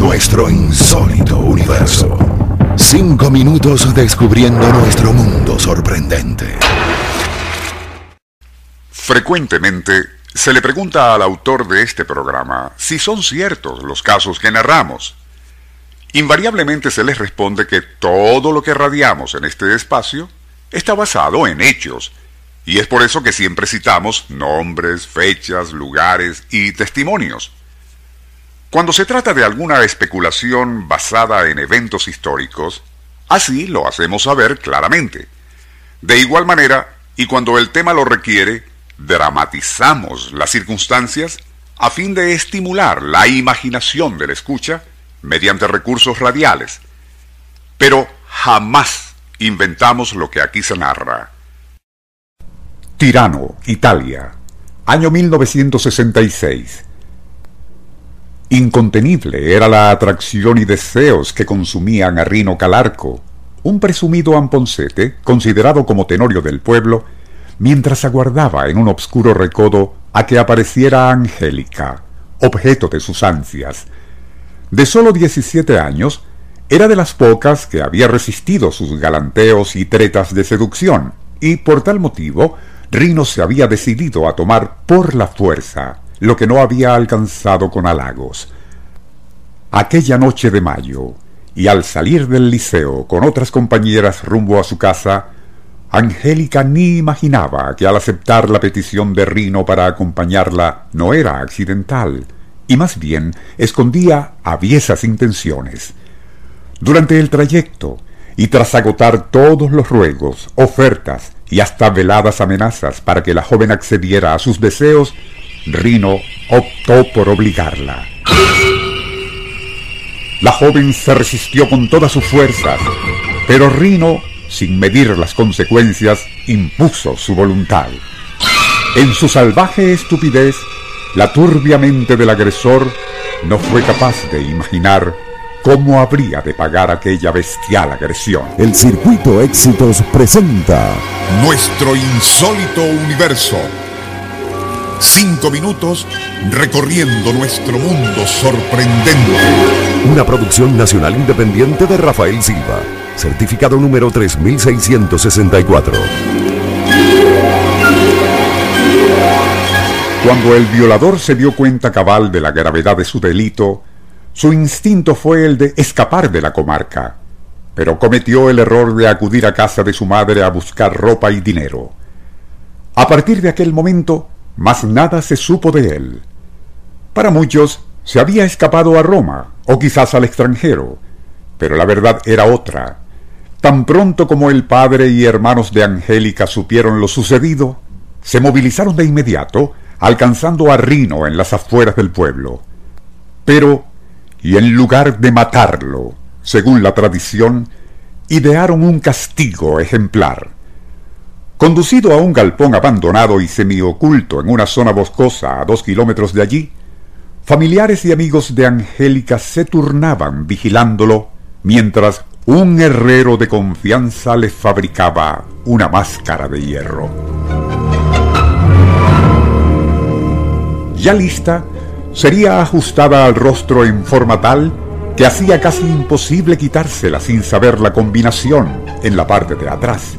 Nuestro insólito universo. Cinco minutos descubriendo nuestro mundo sorprendente. Frecuentemente se le pregunta al autor de este programa si son ciertos los casos que narramos. Invariablemente se les responde que todo lo que radiamos en este espacio está basado en hechos, y es por eso que siempre citamos nombres, fechas, lugares y testimonios. Cuando se trata de alguna especulación basada en eventos históricos, así lo hacemos saber claramente. De igual manera, y cuando el tema lo requiere, dramatizamos las circunstancias a fin de estimular la imaginación del escucha mediante recursos radiales. Pero jamás inventamos lo que aquí se narra. Tirano, Italia, año 1966. Incontenible era la atracción y deseos que consumían a Rino Calarco, un presumido amponcete considerado como tenorio del pueblo, mientras aguardaba en un obscuro recodo a que apareciera Angélica, objeto de sus ansias. De sólo 17 años, era de las pocas que había resistido sus galanteos y tretas de seducción, y por tal motivo, Rino se había decidido a tomar por la fuerza lo que no había alcanzado con halagos. Aquella noche de mayo, y al salir del liceo con otras compañeras rumbo a su casa, Angélica ni imaginaba que al aceptar la petición de Rino para acompañarla no era accidental, y más bien escondía aviesas intenciones. Durante el trayecto, y tras agotar todos los ruegos, ofertas y hasta veladas amenazas para que la joven accediera a sus deseos, Rino optó por obligarla. La joven se resistió con todas sus fuerzas, pero Rino sin medir las consecuencias, impuso su voluntad. En su salvaje estupidez, la turbia mente del agresor no fue capaz de imaginar cómo habría de pagar aquella bestial agresión. El Circuito Éxitos presenta Nuestro insólito universo. Cinco minutos recorriendo nuestro mundo sorprendente. Una producción nacional independiente de Rafael Silva certificado número 3664. Cuando el violador se dio cuenta cabal de la gravedad de su delito, su instinto fue el de escapar de la comarca, pero cometió el error de acudir a casa de su madre a buscar ropa y dinero. A partir de aquel momento, más nada se supo de él. Para muchos, se había escapado a Roma, o quizás al extranjero, pero la verdad era otra. Tan pronto como el padre y hermanos de Angélica supieron lo sucedido, se movilizaron de inmediato, alcanzando a Rino en las afueras del pueblo. Pero, y en lugar de matarlo, según la tradición, idearon un castigo ejemplar. Conducido a un galpón abandonado y semioculto en una zona boscosa a dos kilómetros de allí, familiares y amigos de Angélica se turnaban vigilándolo mientras un herrero de confianza le fabricaba una máscara de hierro. Ya lista, sería ajustada al rostro en forma tal que hacía casi imposible quitársela sin saber la combinación en la parte de atrás.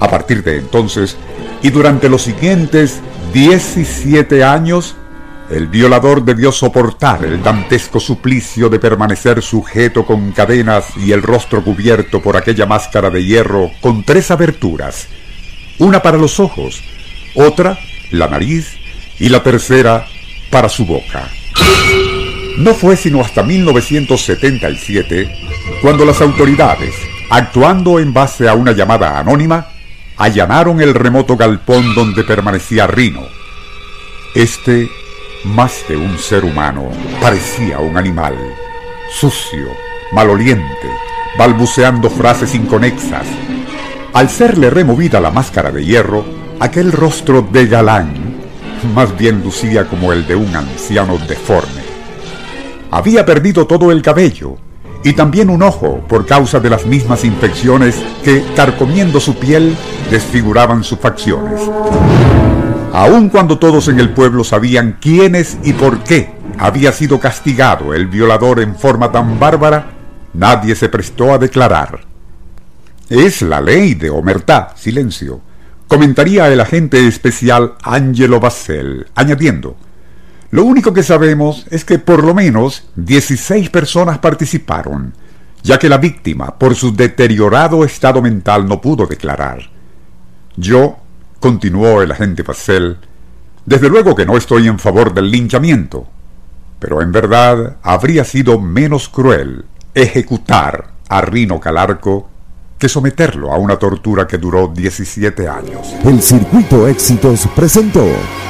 A partir de entonces, y durante los siguientes 17 años, el violador debió soportar el dantesco suplicio de permanecer sujeto con cadenas y el rostro cubierto por aquella máscara de hierro con tres aberturas, una para los ojos, otra la nariz y la tercera para su boca. No fue sino hasta 1977 cuando las autoridades, actuando en base a una llamada anónima, allanaron el remoto galpón donde permanecía Rino. Este más que un ser humano, parecía un animal, sucio, maloliente, balbuceando frases inconexas. Al serle removida la máscara de hierro, aquel rostro de galán más bien lucía como el de un anciano deforme. Había perdido todo el cabello y también un ojo por causa de las mismas infecciones que, carcomiendo su piel, desfiguraban sus facciones. Aun cuando todos en el pueblo sabían quiénes y por qué había sido castigado el violador en forma tan bárbara, nadie se prestó a declarar. Es la ley de Omertá, silencio, comentaría el agente especial Angelo Bassel, añadiendo, lo único que sabemos es que por lo menos 16 personas participaron, ya que la víctima, por su deteriorado estado mental, no pudo declarar. Yo, continuó el agente Bassel, desde luego que no estoy en favor del linchamiento, pero en verdad habría sido menos cruel ejecutar a Rino Calarco que someterlo a una tortura que duró 17 años. El Circuito Éxitos presentó